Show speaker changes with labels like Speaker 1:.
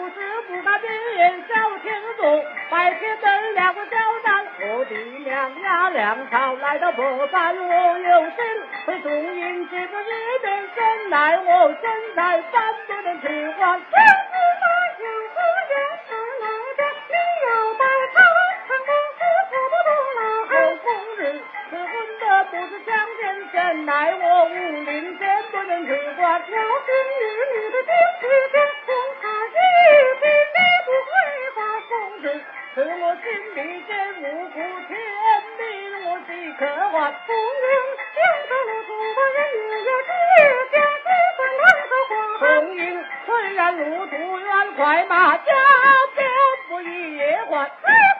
Speaker 1: 心腹事不敢明言小天主，白天等两个交战，我的娘呀粮草来到破败，我有心会重迎这个一变身来，我身在三不能去还。
Speaker 2: 将子马将子将是来的，你要带他看公子错不多了。
Speaker 1: 后宫日是混的不是相见神来，我武林剑不能去还。
Speaker 2: 要今日你的兵去十万从军，江河路途把人影也追，将士们两个火
Speaker 1: 红缨，虽然路途远，快马加鞭不也还。